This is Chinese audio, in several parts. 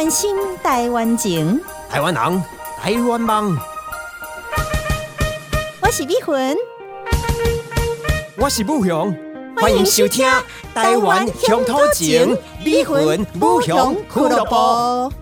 湾心，台湾情，台湾人，台湾梦。我是美魂，我是武雄，欢迎收听《台湾乡土情》美魂武雄俱乐部。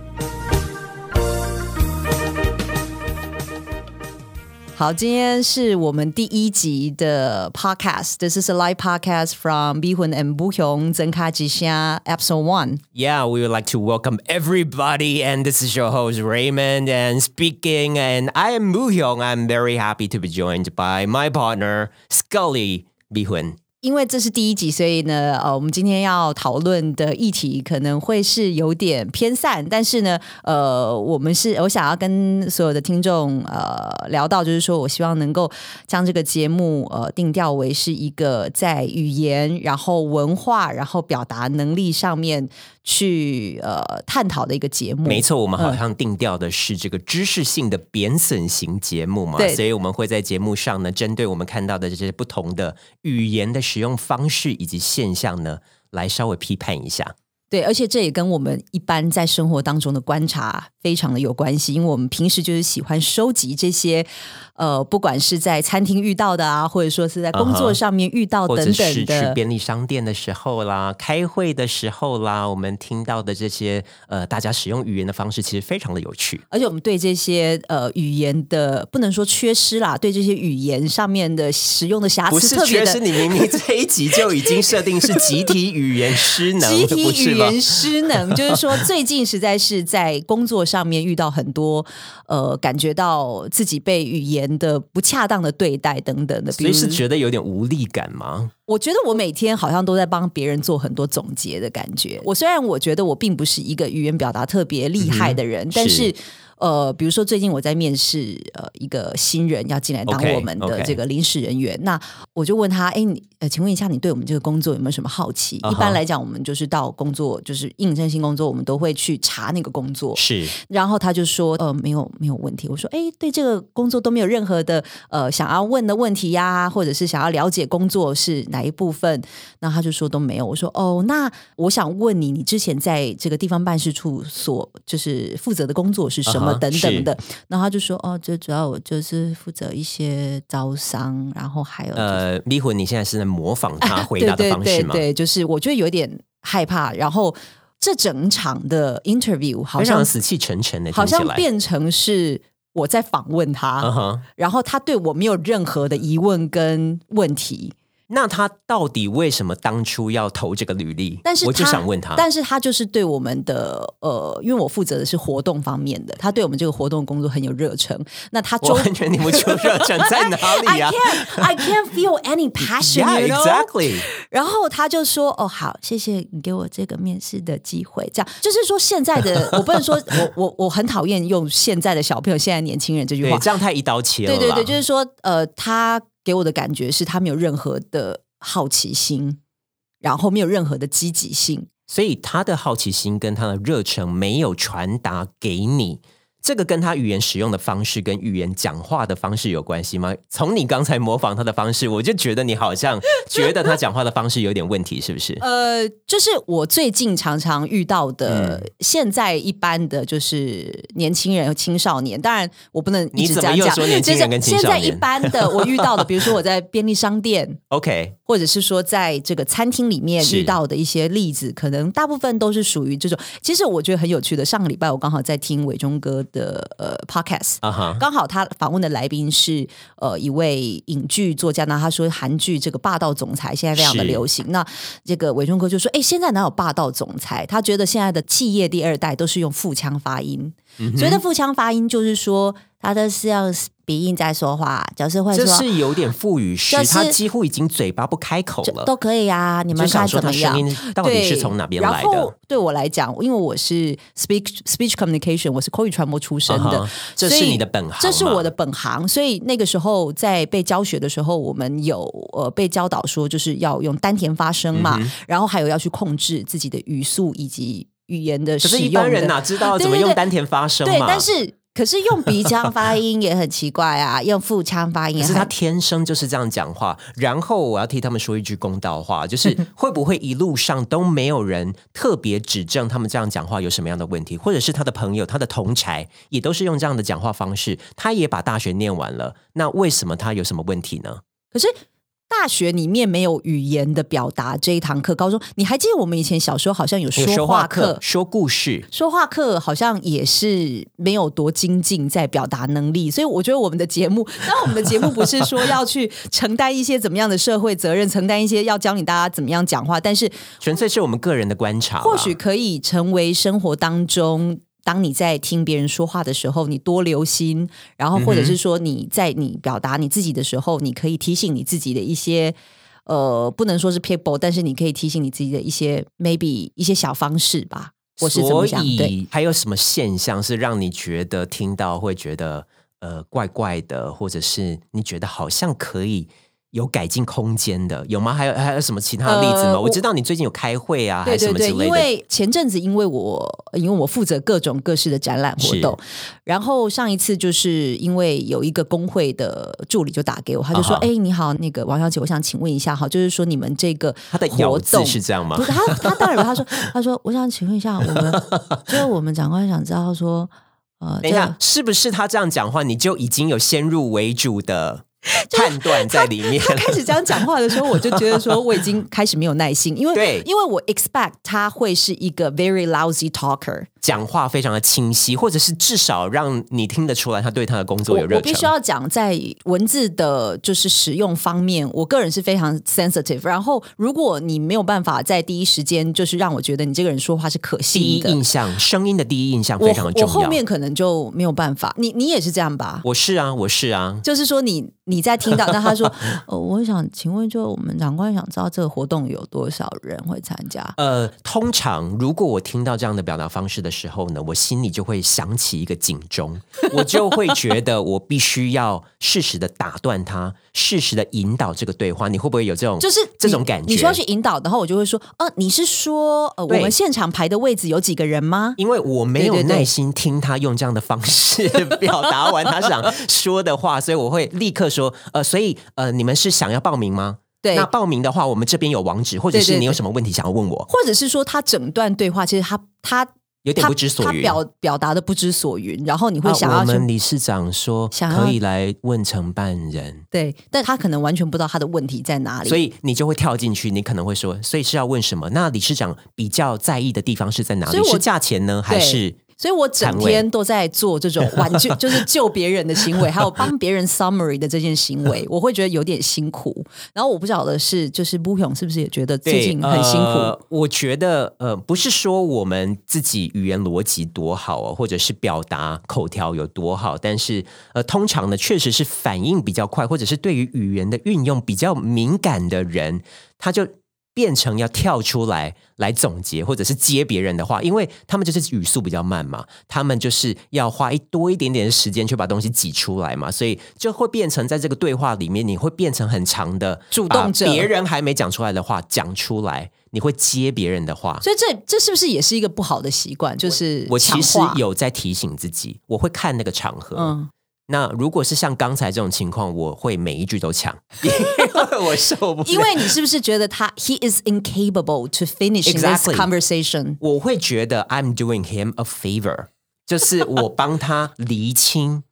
好，今天是我们第一集的 podcast。This is a live podcast from Bihun and Buhyong Zenka Jixia episode one. Yeah, we would like to welcome everybody, and this is your host Raymond and speaking. And I am Buhyong. I'm very happy to be joined by my partner Scully Bihun. 因为这是第一集，所以呢，呃，我们今天要讨论的议题可能会是有点偏散，但是呢，呃，我们是我想要跟所有的听众呃聊到，就是说我希望能够将这个节目呃定调为是一个在语言、然后文化、然后表达能力上面。去呃探讨的一个节目，没错，我们好像定调的是这个知识性的贬损型节目嘛，所以我们会在节目上呢，针对我们看到的这些不同的语言的使用方式以及现象呢，来稍微批判一下。对，而且这也跟我们一般在生活当中的观察非常的有关系，因为我们平时就是喜欢收集这些。呃，不管是在餐厅遇到的啊，或者说是在工作上面遇到等等的，去便利商店的时候啦，开会的时候啦，我们听到的这些呃，大家使用语言的方式其实非常的有趣。而且我们对这些呃语言的不能说缺失啦，对这些语言上面的使用的瑕疵，不是缺失，你明明这一集就已经设定是集体语言失能，集体语言失能，就是说最近实在是在工作上面遇到很多呃，感觉到自己被语言。的不恰当的对待等等的，所以是觉得有点无力感吗？我觉得我每天好像都在帮别人做很多总结的感觉。我虽然我觉得我并不是一个语言表达特别厉害的人，但是。呃，比如说最近我在面试呃一个新人要进来当我们的这个临时人员，那我就问他，哎，你呃，请问一下，你对我们这个工作有没有什么好奇？一般来讲，我们就是到工作就是应征新工作，我们都会去查那个工作。是，然后他就说，呃，没有没有问题。我说，哎，对这个工作都没有任何的呃想要问的问题呀，或者是想要了解工作是哪一部分？那他就说都没有。我说，哦，那我想问你，你之前在这个地方办事处所就是负责的工作是什么？等等的，然后他就说：“哦，最主要我就是负责一些招商，然后还有呃，迷魂，你现在是在模仿他 回答的方式吗？对，就是我觉得有点害怕。然后这整场的 interview 好像死气沉沉的，好像变成是我在访问他，然后他对我没有任何的疑问跟问题。”那他到底为什么当初要投这个履历？但是我就想问他，但是他就是对我们的呃，因为我负责的是活动方面的，他对我们这个活动工作很有热忱。那他完全你不出热忱在哪里啊？I can't, I can't feel any passion. Yeah, exactly. 然后他就说：“哦，好，谢谢你给我这个面试的机会。”这样就是说，现在的 我不能说我我我很讨厌用现在的小朋友、现在年轻人这句话，这样太一刀切了。对对对，就是说，呃，他。给我的感觉是他没有任何的好奇心，然后没有任何的积极性，所以他的好奇心跟他的热忱没有传达给你。这个跟他语言使用的方式跟语言讲话的方式有关系吗？从你刚才模仿他的方式，我就觉得你好像觉得他讲话的方式有点问题，是不是？呃，就是我最近常常遇到的，现在一般的就是年轻人和青少年。当然，我不能你怎么又说年轻人跟青少年？现在一般的我遇到的，比如说我在便利商店，OK，或者是说在这个餐厅里面遇到的一些例子，可能大部分都是属于这种。其实我觉得很有趣的。上个礼拜我刚好在听伟忠哥。的呃，podcast，刚好他访问的来宾是呃一位影剧作家，那他说韩剧这个霸道总裁现在非常的流行，那这个伟忠哥就说，哎，现在哪有霸道总裁？他觉得现在的企业第二代都是用腹腔发音，所谓的腹腔发音就是说他的是要。鼻音在说话，就是会说，这是有点腹语式，他几乎已经嘴巴不开口了，都可以啊。你们看怎么样？到底是从哪边来的？对我来讲，因为我是 speech speech communication，我是口语传播出身的，这是你的本行，这是我的本行。所以那个时候在被教学的时候，我们有呃被教导说，就是要用丹田发声嘛，然后还有要去控制自己的语速以及语言的使用。可是一般人哪知道怎么用丹田发声嘛对，但是。可是用鼻腔发音也很奇怪啊，用腹腔发音，可是他天生就是这样讲话。然后我要替他们说一句公道话，就是 会不会一路上都没有人特别指正他们这样讲话有什么样的问题，或者是他的朋友、他的同才也都是用这样的讲话方式，他也把大学念完了，那为什么他有什么问题呢？可是。大学里面没有语言的表达这一堂课，高中你还记得我们以前小时候好像有说话课、说故事、说话课，好像也是没有多精进在表达能力。所以我觉得我们的节目，那我们的节目不是说要去承担一些怎么样的社会责任，承担一些要教你大家怎么样讲话，但是纯粹是我们个人的观察，或许可以成为生活当中。当你在听别人说话的时候，你多留心，然后或者是说你在你表达你自己的时候，你可以提醒你自己的一些呃，不能说是 people，但是你可以提醒你自己的一些 maybe 一些小方式吧。我是所以还有什么现象是让你觉得听到会觉得呃怪怪的，或者是你觉得好像可以？有改进空间的有吗？还有还有什么其他的例子吗？我知道你最近有开会啊，还是什么之类的。因为前阵子，因为我因为我负责各种各式的展览活动，然后上一次就是因为有一个工会的助理就打给我，他就说：“哎，你好，那个王小姐，我想请问一下，哈，就是说你们这个他的活动是这样吗？不是他，他当然他说 他说我想请问一下，我们 就是我们长官想知道说，呃，等一下是不是他这样讲话，你就已经有先入为主的？” 判断在里面。他开始这样讲话的时候，我就觉得说我已经开始没有耐心，因为因为我 expect 他会是一个 very lousy talker。讲话非常的清晰，或者是至少让你听得出来，他对他的工作有热情。我必须要讲，在文字的就是使用方面，我个人是非常 sensitive。然后，如果你没有办法在第一时间，就是让我觉得你这个人说话是可信的，第一印象，声音的第一印象非常重要。我后面可能就没有办法。你你也是这样吧？我是啊，我是啊。就是说，你你在听到，那他说，呃，我想请问，就我们长官想知道这个活动有多少人会参加？呃，通常如果我听到这样的表达方式的时候呢，我心里就会响起一个警钟，我就会觉得我必须要适时的打断他，适时的引导这个对话。你会不会有这种就是这种感觉？你需要去引导，然后我就会说，呃，你是说，呃，我们现场排的位置有几个人吗？因为我没有耐心听他用这样的方式 表达完他想说的话，所以我会立刻说，呃，所以呃，你们是想要报名吗？对，那报名的话，我们这边有网址，或者是你有什么问题想要问我，或者是说他整段对话，其实他他有点不知所云，他表表达的不知所云，然后你会想要我们理事长说可以来问承办人，对，但他可能完全不知道他的问题在哪里，所以你就会跳进去，你可能会说，所以是要问什么？那理事长比较在意的地方是在哪里？是价钱呢，还是？所以我整天都在做这种挽救，就是救别人的行为，还有帮别人 summary 的这件行为，我会觉得有点辛苦。然后我不晓得是，就是布勇是不是也觉得最近很辛苦？我觉得呃，不是说我们自己语言逻辑多好哦，或者是表达口条有多好，但是呃，通常呢，确实是反应比较快，或者是对于语言的运用比较敏感的人，他就。变成要跳出来来总结，或者是接别人的话，因为他们就是语速比较慢嘛，他们就是要花一多一点点的时间去把东西挤出来嘛，所以就会变成在这个对话里面，你会变成很长的主动者，别人还没讲出来的话讲出来，你会接别人的话，所以这这是不是也是一个不好的习惯？就是我其实有在提醒自己，我会看那个场合，嗯。那如果是像刚才这种情况，我会每一句都抢，因为我受不了。因为你是不是觉得他 he is incapable to finish this conversation？我会觉得 I'm doing him a favor，就是我帮他厘清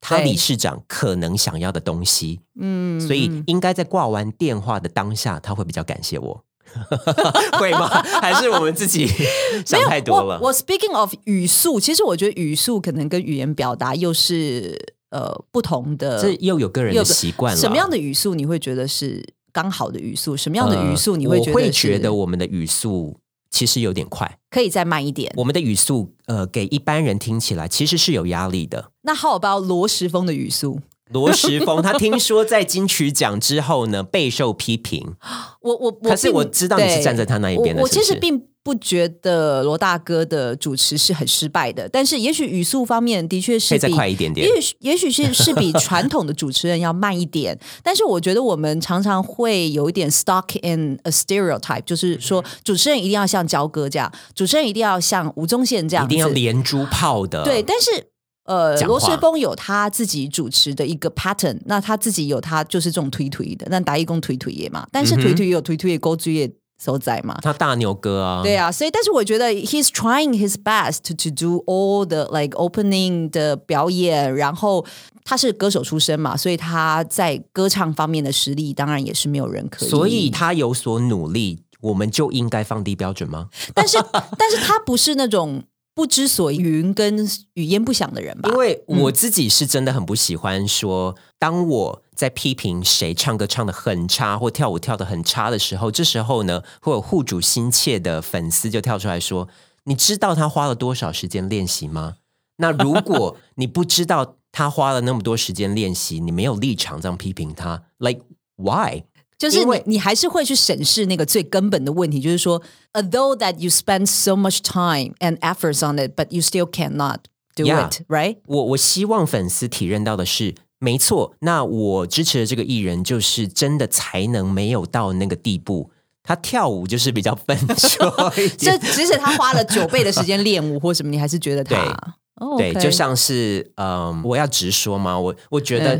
他理事长可能想要的东西。嗯，所以应该在挂完电话的当下，他会比较感谢我。会吗？还是我们自己 想太多了？我 speaking of 语速，其实我觉得语速可能跟语言表达又是呃不同的。这又有个人的习惯了。什么样的语速你会觉得是刚好的语速？什么样的语速你会觉得？会觉得我们的语速其实有点快，可以再慢一点。我们的语速呃，给一般人听起来其实是有压力的。那 How about 罗时峰的语速？罗时峰，他听说在金曲奖之后呢，备受批评。我我可是我知道你是站在他那一边的。我其实并不觉得罗大哥的主持是很失败的，但是也许语速方面的确是再快一点点，也许也许是是比传统的主持人要慢一点。但是我觉得我们常常会有一点 stuck in a stereotype，就是说主持人一定要像焦哥这样，主持人一定要像吴宗宪这样，一定要连珠炮的。对，但是。呃，罗世峰有他自己主持的一个 pattern，那他自己有他就是这种推推的，那打一工推推也嘛，但是推推有推推的勾追也所在嘛，他大牛哥啊，对啊，所以但是我觉得 he's trying his best to do all the like opening 的表演，然后他是歌手出身嘛，所以他在歌唱方面的实力当然也是没有人可以，所以他有所努力，我们就应该放低标准吗？但是但是他不是那种。不知所云跟语焉不详的人吧，因为我自己是真的很不喜欢说，当我在批评谁唱歌唱的很差或跳舞跳的很差的时候，这时候呢，会有护主心切的粉丝就跳出来说：“你知道他花了多少时间练习吗？”那如果你不知道他花了那么多时间练习，你没有立场这样批评他，like why？就是你，你还是会去审视那个最根本的问题，就是说，although that you spend so much time and efforts on it, but you still cannot do it, right？我我希望粉丝体认到的是，没错，那我支持的这个艺人就是真的才能没有到那个地步，他跳舞就是比较笨拙，这即使他花了九倍的时间练舞或什么，你还是觉得他对，就像是嗯，我要直说吗？我我觉得，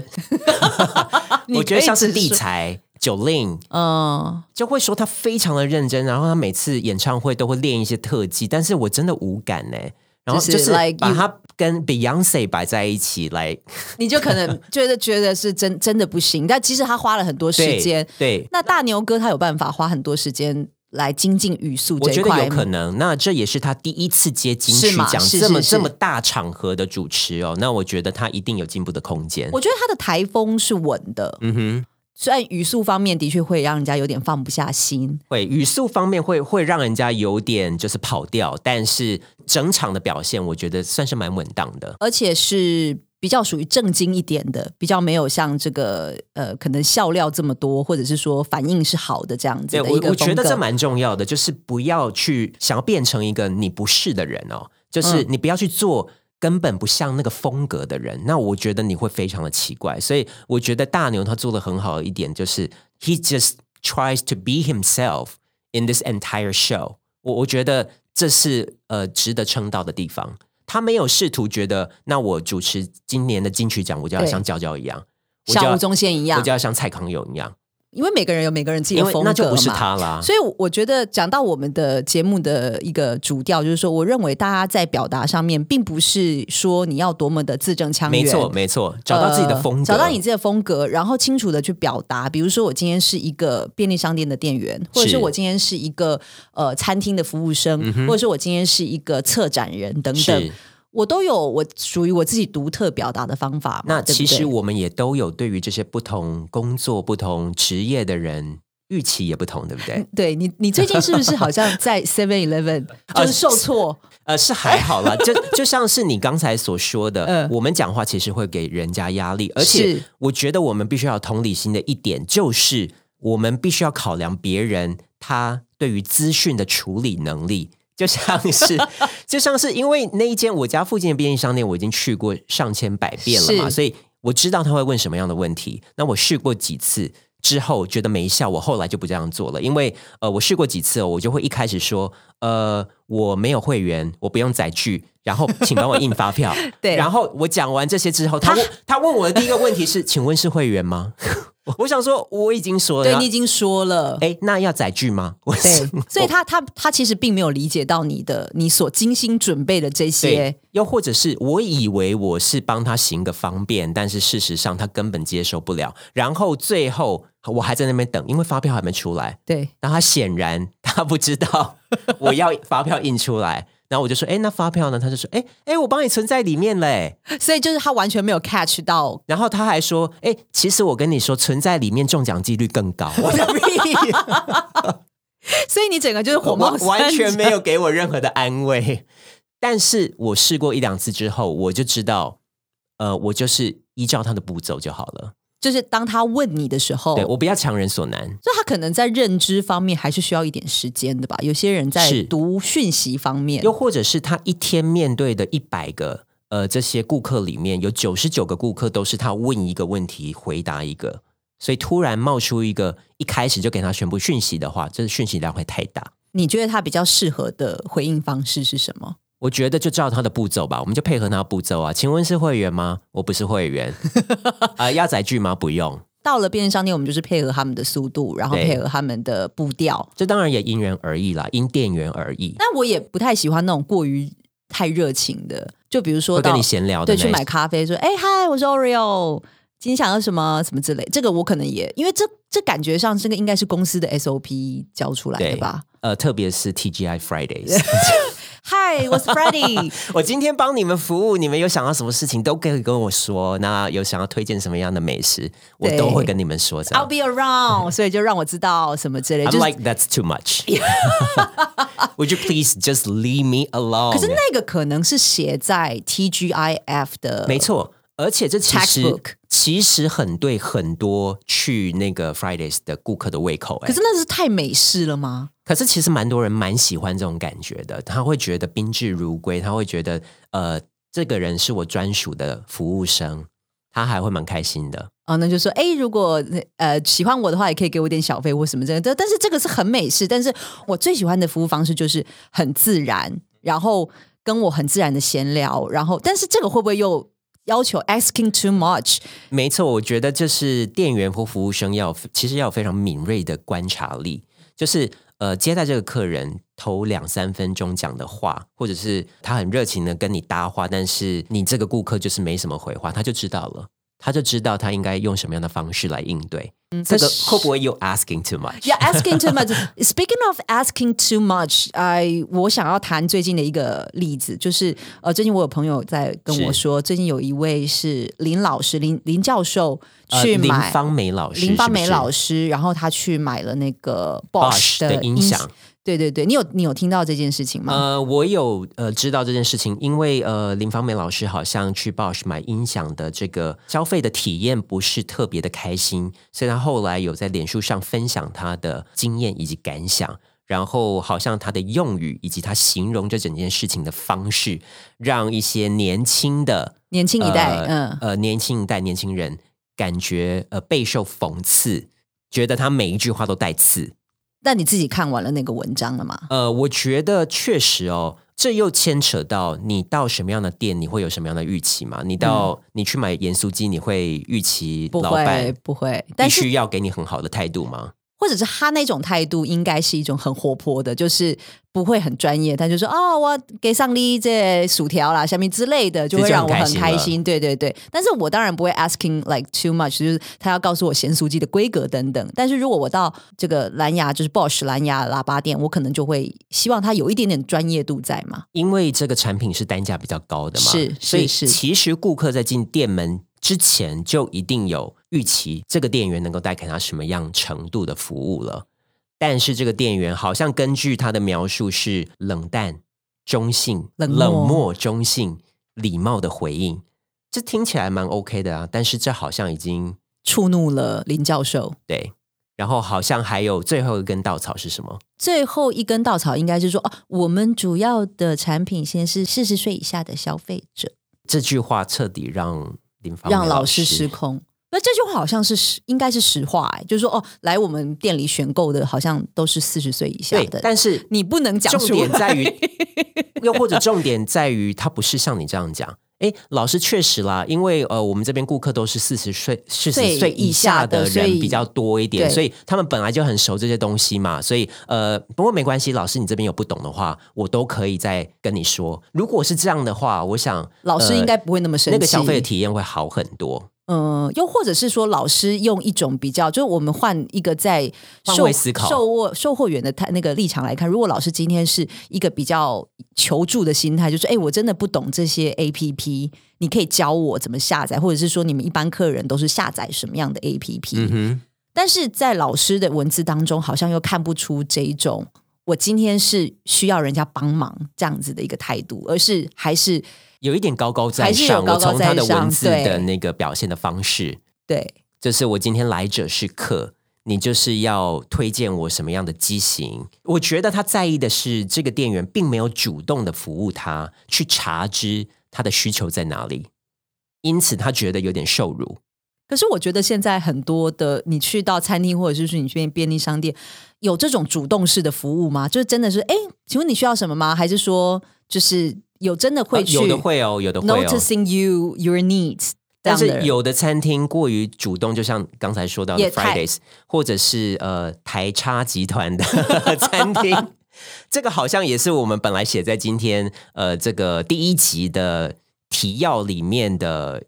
我觉得 像是立财。九令，嗯，就会说他非常的认真，然后他每次演唱会都会练一些特技，但是我真的无感呢。然后就是把他跟 Beyonce 摆在一起来，你就可能觉得觉得是真真的不行。但其实他花了很多时间，对。那大牛哥他有办法花很多时间来精进语速，我觉得有可能。那这也是他第一次接金曲奖这么这么大场合的主持哦。那我觉得他一定有进步的空间。我觉得他的台风是稳的，嗯哼。虽然语速方面的确会让人家有点放不下心，会语速方面会会让人家有点就是跑调，但是整场的表现我觉得算是蛮稳当的，而且是比较属于正经一点的，比较没有像这个呃可能笑料这么多，或者是说反应是好的这样子的一个我觉得这蛮重要的，就是不要去想要变成一个你不是的人哦，就是你不要去做。根本不像那个风格的人，那我觉得你会非常的奇怪。所以我觉得大牛他做的很好的一点就是 he just tries to be himself in this entire show。我我觉得这是呃值得称道的地方。他没有试图觉得，那我主持今年的金曲奖，我就要像娇娇一样，像吴宗宪一样，我就要像蔡康永一样。因为每个人有每个人自己的风格嘛，所以我觉得讲到我们的节目的一个主调，就是说，我认为大家在表达上面，并不是说你要多么的字正腔圆，没错没错，找到自己的风格，找到你自己的风格，然后清楚的去表达。比如说，我今天是一个便利商店的店员，或者是我今天是一个呃餐厅的服务生，或者是我今天是一个策展人等等。我都有我属于我自己独特表达的方法。那其实我们也都有对于这些不同工作、不同职业的人预期也不同，对不对？对你，你最近是不是好像在 Seven Eleven 就是受挫？呃，是还好啦，就就像是你刚才所说的，我们讲话其实会给人家压力，而且我觉得我们必须要同理心的一点，就是我们必须要考量别人他对于资讯的处理能力。就像是，就像是，因为那一间我家附近的便利商店，我已经去过上千百遍了嘛，所以我知道他会问什么样的问题。那我试过几次之后，觉得没效，我后来就不这样做了。因为呃，我试过几次，我就会一开始说，呃，我没有会员，我不用载具，然后请帮我印发票。对，然后我讲完这些之后，他他问我的第一个问题是，请问是会员吗？我想说，我已经说了，对你已经说了，哎，那要载具吗？对，所以他他他其实并没有理解到你的你所精心准备的这些，又或者是我以为我是帮他行个方便，但是事实上他根本接受不了，然后最后我还在那边等，因为发票还没出来，对，然后他显然他不知道我要发票印出来。然后我就说，哎，那发票呢？他就说，哎哎，我帮你存在里面嘞。所以就是他完全没有 catch 到。然后他还说，哎，其实我跟你说，存在里面中奖几率更高。我的屁！所以你整个就是火冒完全没有给我任何的安慰。但是我试过一两次之后，我就知道，呃，我就是依照他的步骤就好了。就是当他问你的时候，对我不要强人所难。所以他可能在认知方面还是需要一点时间的吧。有些人在读讯息方面，又或者是他一天面对的一百个呃这些顾客里面有九十九个顾客都是他问一个问题回答一个，所以突然冒出一个一开始就给他全部讯息的话，这讯息量会太大。你觉得他比较适合的回应方式是什么？我觉得就照他的步骤吧，我们就配合他的步骤啊。请问是会员吗？我不是会员。啊，压载具吗？不用。到了便利商店，我们就是配合他们的速度，然后配合他们的步调。这当然也因人而异啦，因店员而异。但我也不太喜欢那种过于太热情的，就比如说跟你闲聊，对，去买咖啡，说：“哎，嗨，我是 Oreo，今天想要什么什么之类。”这个我可能也因为这这感觉上这个应该是公司的 SOP 教出来的吧？呃，特别是 TGI Fridays。Hi，我是 Freddie。我今天帮你们服务，你们有想要什么事情都可以跟我说。那有想要推荐什么样的美食，我都会跟你们说。I'll be around，所以就让我知道什么之类。I'm like that's too much. Would you please just leave me alone？可是那个可能是写在 TGIF 的，没错。而且这其实其实很对很多去那个 Fridays 的顾客的胃口。可是那是太美式了吗？可是其实蛮多人蛮喜欢这种感觉的，他会觉得宾至如归，他会觉得呃，这个人是我专属的服务生，他还会蛮开心的。哦，那就说，哎，如果呃喜欢我的话，也可以给我点小费或什么之类的。但是这个是很美式，但是我最喜欢的服务方式就是很自然，然后跟我很自然的闲聊，然后但是这个会不会又要求 asking too much？没错，我觉得就是店员或服务生要其实要有非常敏锐的观察力，就是。呃，接待这个客人头两三分钟讲的话，或者是他很热情的跟你搭话，但是你这个顾客就是没什么回话，他就知道了，他就知道他应该用什么样的方式来应对。这个会不会又 asking too much？Yeah, asking too much. Speaking of asking too much, I 我想要谈最近的一个例子，就是呃，最近我有朋友在跟我说，最近有一位是林老师，林林教授去买林芳梅老师，林芳梅老师，然后他去买了那个 Bosch 的音响。对对对，你有你有听到这件事情吗？呃，我有呃知道这件事情，因为呃林芳梅老师好像去 Bosch 买音响的这个消费的体验不是特别的开心，所以她后来有在脸书上分享她的经验以及感想，然后好像她的用语以及她形容这整件事情的方式，让一些年轻的年轻一代，嗯呃年轻一代年轻人感觉呃备受讽刺，觉得他每一句话都带刺。那你自己看完了那个文章了吗？呃，我觉得确实哦，这又牵扯到你到什么样的店，你会有什么样的预期嘛？你到你去买盐酥鸡，你会预期老板不会必须要给你很好的态度吗？或者是他那种态度应该是一种很活泼的，就是不会很专业，他就说哦，我给上你这薯条啦、下面之类的，就会让我很开心。对对对，但是我当然不会 asking like too much，就是他要告诉我咸酥鸡的规格等等。但是如果我到这个蓝牙，就是 Bosch 蓝牙喇叭店，我可能就会希望他有一点点专业度在嘛，因为这个产品是单价比较高的嘛，是，所以是其实顾客在进店门。之前就一定有预期，这个店员能够带给他什么样程度的服务了。但是这个店员好像根据他的描述是冷淡、中性、冷漠、中性、礼貌的回应，这听起来蛮 OK 的啊。但是这好像已经触怒了林教授。对，然后好像还有最后一根稻草是什么？最后一根稻草应该是说，哦，我们主要的产品先是四十岁以下的消费者。这句话彻底让林。让老师失控，那这句话好像是实，应该是实话哎，就是说哦，来我们店里选购的，好像都是四十岁以下的。但是你不能讲，重点在于，又或者重点在于，他不是像你这样讲。哎，老师确实啦，因为呃，我们这边顾客都是四十岁、四十岁以下的人比较多一点，所以他们本来就很熟这些东西嘛。所以呃，不过没关系，老师你这边有不懂的话，我都可以再跟你说。如果是这样的话，我想老师应该不会那么生气，那个消费的体验会好很多。嗯，又或者是说，老师用一种比较，就是我们换一个在售售货、售货员的他那个立场来看，如果老师今天是一个比较求助的心态，就是哎，我真的不懂这些 A P P，你可以教我怎么下载，或者是说你们一般客人都是下载什么样的 A P P？嗯但是在老师的文字当中，好像又看不出这一种我今天是需要人家帮忙这样子的一个态度，而是还是。有一点高高在上，我从他的文字的那个表现的方式，对，就是我今天来者是客，你就是要推荐我什么样的机型？我觉得他在意的是这个店员并没有主动的服务他，去查知他的需求在哪里，因此他觉得有点受辱。可是我觉得现在很多的，你去到餐厅或者是说你去便利商店，有这种主动式的服务吗？就是真的是，哎，请问你需要什么吗？还是说就是？有真的会去，有的会哦，有的会 noticing you your needs。但是有的餐厅过于主动，就像刚才说到的 Fridays，或者是呃台差集团的 餐厅，这个好像也是我们本来写在今天呃这个第一集的提要里面的。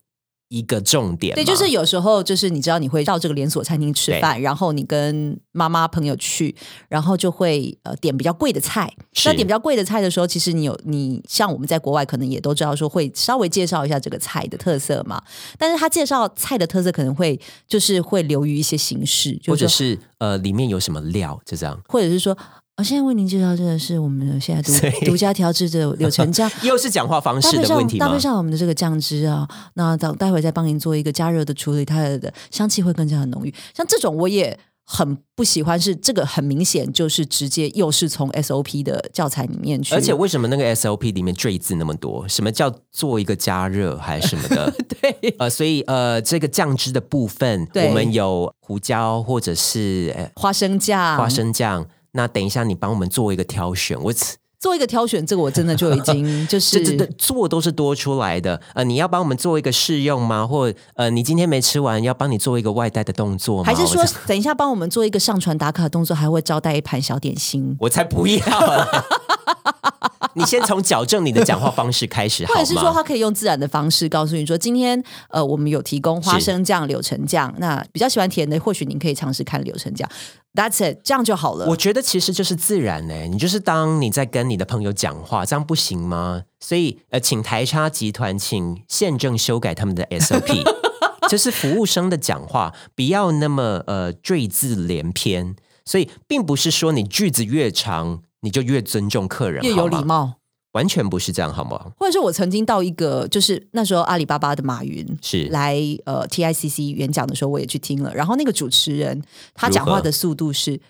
一个重点，对，就是有时候就是你知道你会到这个连锁餐厅吃饭，然后你跟妈妈朋友去，然后就会呃点比较贵的菜。那点比较贵的菜的时候，其实你有你像我们在国外可能也都知道说会稍微介绍一下这个菜的特色嘛。但是他介绍菜的特色可能会就是会流于一些形式，或者是呃里面有什么料就这样，或者是说。我现在为您介绍这个是我们的现在独 独家调制的柳橙酱，又是讲话方式的问题搭配上我们的这个酱汁啊，那等待会再帮您做一个加热的处理，它的香气会更加的浓郁。像这种我也很不喜欢，是这个很明显就是直接又是从 SOP 的教材里面去。而且为什么那个 SOP 里面赘字那么多？什么叫做一个加热还是什么的？对，呃，所以呃，这个酱汁的部分，我们有胡椒或者是花生酱，花生酱。那等一下，你帮我们做一个挑选。我做一个挑选，这个我真的就已经 就是这这做都是多出来的。呃，你要帮我们做一个试用吗？或呃，你今天没吃完，要帮你做一个外带的动作吗？还是说，等一下帮我们做一个上传打卡动作，还会招待一盘小点心？我才不要！你先从矫正你的讲话方式开始，或者是说，他可以用自然的方式告诉你说，今天呃，我们有提供花生酱、柳橙酱。那比较喜欢甜的，或许您可以尝试看柳橙酱。That's it，这样就好了。我觉得其实就是自然呢，你就是当你在跟你的朋友讲话，这样不行吗？所以呃，请台差集团请宪政修改他们的 SOP，就是服务生的讲话不要那么呃赘字连篇。所以并不是说你句子越长，你就越尊重客人，越有礼貌。完全不是这样，好吗？或者是我曾经到一个，就是那时候阿里巴巴的马云是来呃 TICC 演讲的时候，我也去听了。然后那个主持人他讲话的速度是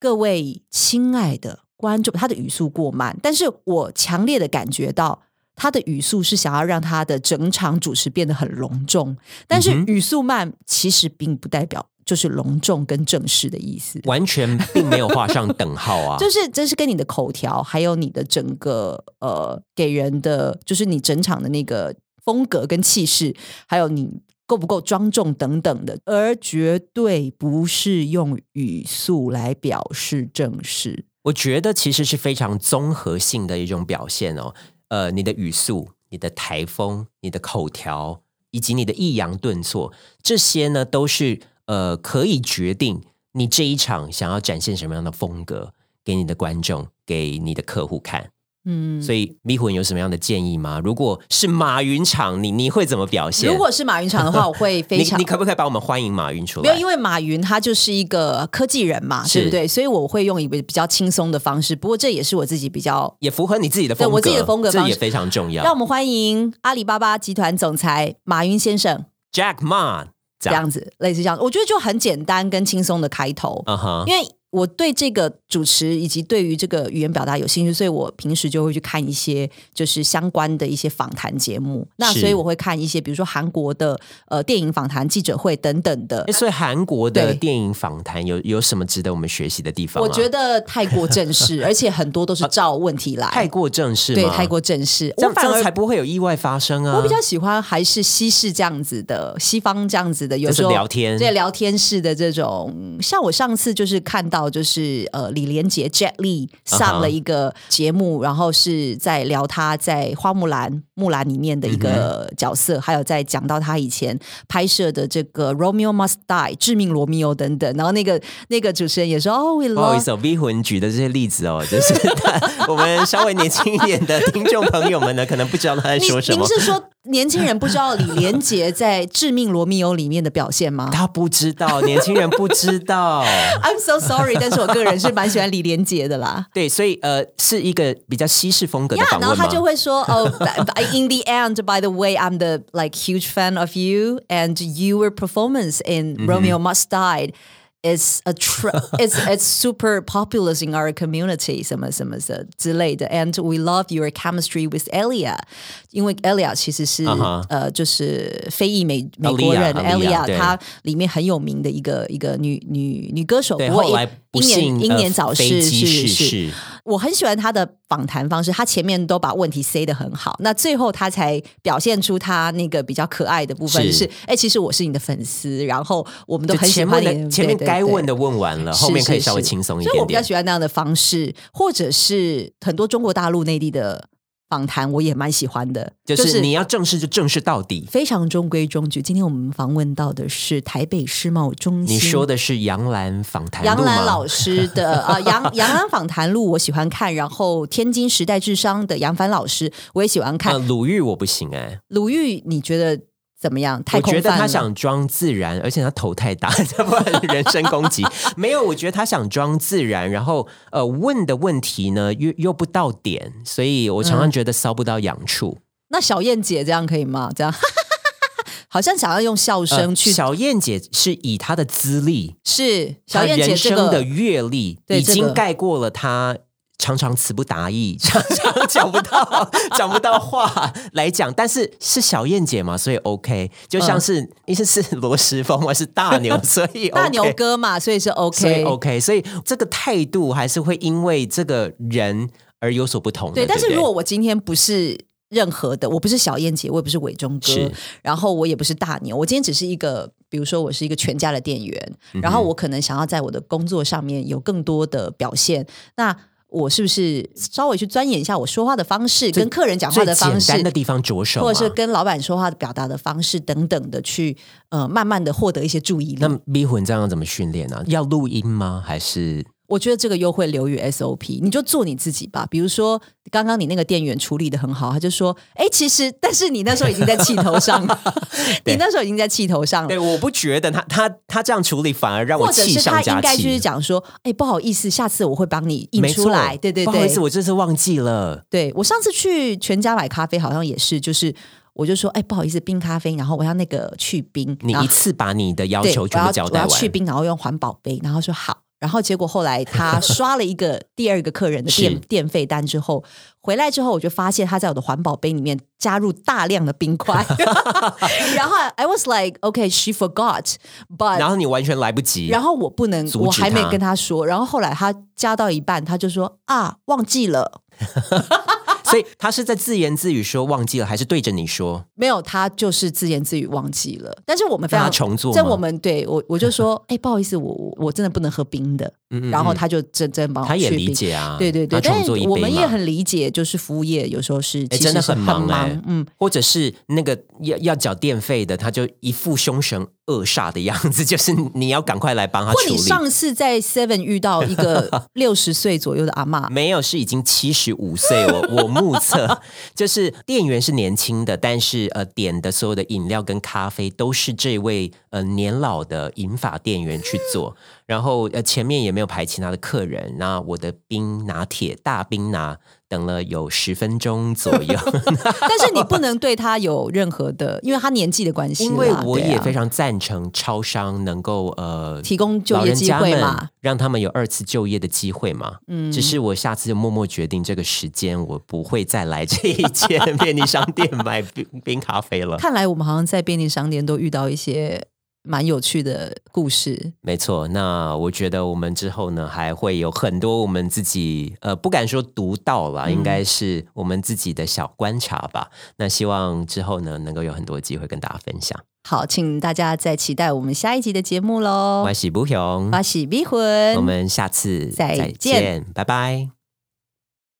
各位亲爱的观众，他的语速过慢，但是我强烈的感觉到他的语速是想要让他的整场主持变得很隆重，但是语速慢其实并不代表。就是隆重跟正式的意思，完全并没有画上等号啊！就是这是跟你的口条，还有你的整个呃给人的，就是你整场的那个风格跟气势，还有你够不够庄重等等的，而绝对不是用语速来表示正式。我觉得其实是非常综合性的一种表现哦。呃，你的语速、你的台风、你的口条，以及你的抑扬顿挫，这些呢都是。呃，可以决定你这一场想要展现什么样的风格给你的观众，给你的客户看。嗯，所以迷魂有什么样的建议吗？如果是马云场，你你会怎么表现？如果是马云场的话，我会 非常。你可不可以把我们欢迎马云出来？没有，因为马云他就是一个科技人嘛，对不对？所以我会用一个比较轻松的方式。不过这也是我自己比较也符合你自己的风格，我自己的风格，这也非常重要。让我们欢迎阿里巴巴集团总裁马云先生，Jack Ma。这样子，类似这样，我觉得就很简单跟轻松的开头，因为。我对这个主持以及对于这个语言表达有兴趣，所以我平时就会去看一些就是相关的一些访谈节目。那所以我会看一些，比如说韩国的呃电影访谈记者会等等的。所以韩国的电影访谈有有什么值得我们学习的地方？我觉得太过正式，而且很多都是照问题来。太过正式，对，太过正式，这样反而才不会有意外发生啊！我比较喜欢还是西式这样子的，西方这样子的，有时候聊天，对聊天式的这种。像我上次就是看到就是呃。呃，李连杰 Jet Li 上了一个节目，然后是在聊他在花木兰木兰里面的一个角色，还有在讲到他以前拍摄的这个 Romeo Must Die 致命罗密欧等等。然后那个那个主持人也说：“哦，不好意思，V 魂举的这些例子哦，就是 我们稍微年轻一点的听众朋友们呢，可能不知道他在说什么。”您是说？年轻人不知道李连杰在《致命罗密欧》里面的表现吗？他不知道，年轻人不知道。I'm so sorry，但是我个人是蛮喜欢李连杰的啦。对，所以呃，是一个比较西式风格的访问然后他就会说：“哦，In the end, by the way, I'm the like huge fan of you, and your performance in Romeo Must Die.” is a tr it's it's super popular in our community 什么什么的之类的，and we love your chemistry with Elia，因为 Elia 其实是、uh huh. 呃就是非裔美美国人 Elia，她里面很有名的一个一个女女女歌手，不过英年英年早逝是是。 我很喜欢他的访谈方式，他前面都把问题塞得很好，那最后他才表现出他那个比较可爱的部分是，哎，其实我是你的粉丝，然后我们都很喜欢你。前面该问的问完了，后面可以稍微轻松一点。所以我比较喜欢那样的方式，或者是很多中国大陆内地的。访谈我也蛮喜欢的，就是你要正式就正式到底，非常中规中矩。今天我们访问到的是台北世贸中心，你说的是杨澜访谈杨澜老师的 啊，杨杨澜访谈录我喜欢看，然后天津时代智商的杨帆老师我也喜欢看，鲁豫我不行哎，鲁豫你觉得？怎么样？太我觉得他想装自然，而且他头太大，这不人身攻击。没有，我觉得他想装自然，然后呃问的问题呢又又不到点，所以我常常觉得搔不到痒处。那小燕姐这样可以吗？这样 好像想要用笑声去。小燕姐是以她的资历，是小燕姐生的阅历已经盖过了她。常常词不达意，常常讲不到讲不到话来讲，但是是小燕姐嘛，所以 OK，就像是意思是罗时丰我是大牛，所以大牛哥嘛，所以是 OK，所以 OK，所以这个态度还是会因为这个人而有所不同。对，但是如果我今天不是任何的，我不是小燕姐，我也不是伟忠哥，然后我也不是大牛，我今天只是一个，比如说我是一个全家的店员，然后我可能想要在我的工作上面有更多的表现，那。我是不是稍微去钻研一下我说话的方式，跟客人讲话的方式简单的地方着手，或者是跟老板说话的表达的方式等等的，去呃慢慢的获得一些注意力。那迷魂这样怎么训练呢？要录音吗？还是？我觉得这个优惠留于 SOP，你就做你自己吧。比如说，刚刚你那个店员处理的很好，他就说：“哎，其实，但是你那时候已经在气头上了，你那时候已经在气头上了。”对，我不觉得他他他这样处理反而让我气上加气。他应该就是讲说：“哎，不好意思，下次我会帮你印出来。”对对对，不好意思，我这次忘记了。对我上次去全家买咖啡，好像也是，就是我就说：“哎，不好意思，冰咖啡，然后我要那个去冰。”你一次把你的要求全部交代完，我要去冰，然后用环保杯，然后说好。然后结果后来他刷了一个第二个客人的电 电费单之后回来之后，我就发现他在我的环保杯里面加入大量的冰块。然后 I was like, okay, she forgot, but 然后你完全来不及。然后我不能，我还没跟他说。然后后来他加到一半，他就说啊，忘记了。所以他是在自言自语说忘记了，还是对着你说？没有，他就是自言自语忘记了。但是我们非常重做，在我们对我我就说，哎，不好意思，我我真的不能喝冰的。然后他就真真帮我他也理解啊，对对对，但是我们也很理解，就是服务业有时候是真的很忙哎，嗯，或者是那个要要缴电费的，他就一副凶神恶煞的样子，就是你要赶快来帮他处理。你上次在 Seven 遇到一个 六十岁左右的阿妈，没有，是已经七十五岁，我 我目测就是店员是年轻的，但是呃点的所有的饮料跟咖啡都是这位呃年老的银发店员去做。然后呃，前面也没有排其他的客人，那我的冰拿铁大冰拿等了有十分钟左右，但是你不能对他有任何的，因为他年纪的关系。因为我也非常赞成超商能够呃提供就业机会嘛，让他们有二次就业的机会嘛。嗯，只是我下次就默默决定这个时间，我不会再来这一间便利商店买冰 冰咖啡了。看来我们好像在便利商店都遇到一些。蛮有趣的故事，没错。那我觉得我们之后呢，还会有很多我们自己呃，不敢说独到了，应该是我们自己的小观察吧。那希望之后呢，能够有很多机会跟大家分享。好，请大家再期待我们下一集的节目喽。我喜不雄，我喜逼魂，我们下次再见，拜拜。